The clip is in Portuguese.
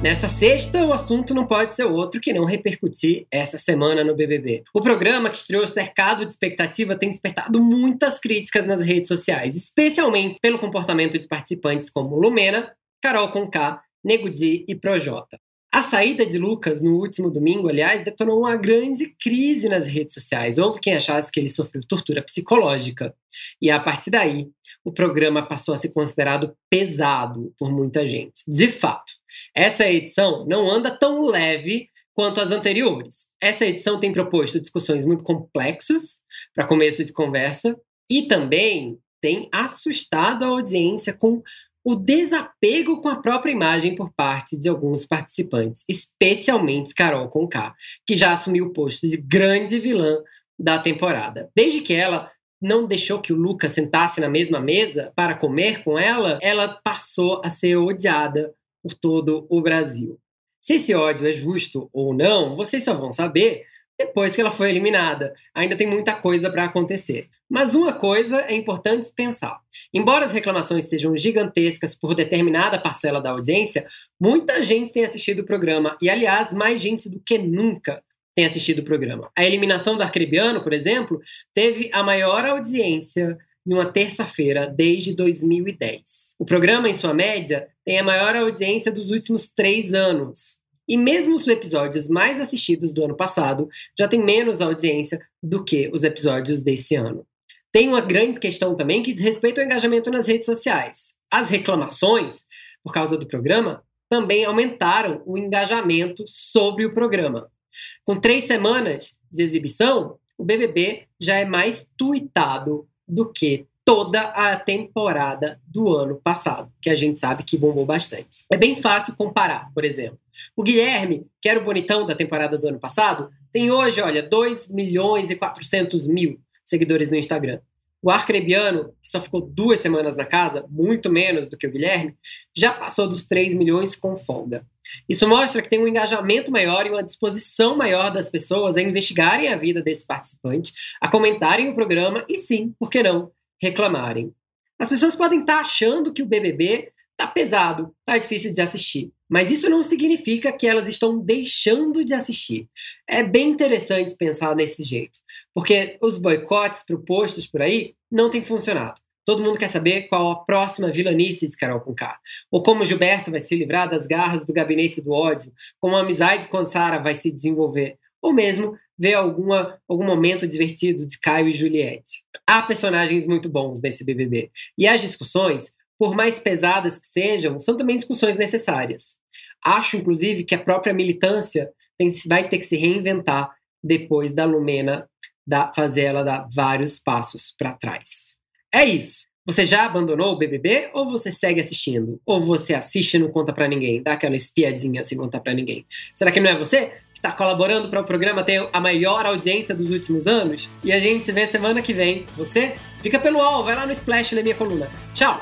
Nessa sexta, o assunto não pode ser outro que não repercutir essa semana no BBB. O programa, que estreou cercado de expectativa, tem despertado muitas críticas nas redes sociais, especialmente pelo comportamento de participantes como Lumena, Carol Conká, Nego Di e Projota. A saída de Lucas no último domingo, aliás, detonou uma grande crise nas redes sociais. Houve quem achasse que ele sofreu tortura psicológica. E a partir daí, o programa passou a ser considerado pesado por muita gente. De fato, essa edição não anda tão leve quanto as anteriores. Essa edição tem proposto discussões muito complexas para começo de conversa e também tem assustado a audiência com o desapego com a própria imagem por parte de alguns participantes, especialmente Carol Conká, que já assumiu o posto de grande vilã da temporada. Desde que ela não deixou que o Lucas sentasse na mesma mesa para comer com ela, ela passou a ser odiada por todo o Brasil. Se esse ódio é justo ou não, vocês só vão saber depois que ela foi eliminada. Ainda tem muita coisa para acontecer. Mas uma coisa é importante pensar. Embora as reclamações sejam gigantescas por determinada parcela da audiência, muita gente tem assistido o programa e, aliás, mais gente do que nunca tem assistido o programa. A eliminação do Arcrebiano, por exemplo, teve a maior audiência em uma terça-feira desde 2010. O programa, em sua média, tem a maior audiência dos últimos três anos. E mesmo os episódios mais assistidos do ano passado já têm menos audiência do que os episódios desse ano. Tem uma grande questão também que diz respeito ao engajamento nas redes sociais. As reclamações, por causa do programa, também aumentaram o engajamento sobre o programa. Com três semanas de exibição, o BBB já é mais tweetado do que toda a temporada do ano passado, que a gente sabe que bombou bastante. É bem fácil comparar, por exemplo. O Guilherme, que era o bonitão da temporada do ano passado, tem hoje, olha, 2 milhões e 400 mil seguidores no Instagram. O Arcrebiano, que só ficou duas semanas na casa, muito menos do que o Guilherme, já passou dos 3 milhões com folga. Isso mostra que tem um engajamento maior e uma disposição maior das pessoas a investigarem a vida desse participante, a comentarem o programa e sim, por que não, reclamarem. As pessoas podem estar achando que o BBB tá pesado, tá difícil de assistir. Mas isso não significa que elas estão deixando de assistir. É bem interessante pensar desse jeito, porque os boicotes propostos por aí não têm funcionado. Todo mundo quer saber qual a próxima vilanice de Carol Conká. Ou como Gilberto vai se livrar das garras do gabinete do ódio, como a amizade com Sara vai se desenvolver. Ou mesmo ver alguma, algum momento divertido de Caio e Juliette. Há personagens muito bons nesse BBB. E as discussões por mais pesadas que sejam, são também discussões necessárias. Acho, inclusive, que a própria militância tem, vai ter que se reinventar depois da Lumena da, fazer ela dar vários passos para trás. É isso. Você já abandonou o BBB ou você segue assistindo? Ou você assiste e não conta para ninguém? Dá aquela espiadinha sem contar para ninguém. Será que não é você que está colaborando para o programa ter a maior audiência dos últimos anos? E a gente se vê semana que vem. Você fica pelo UOL, vai lá no Splash na minha coluna. Tchau!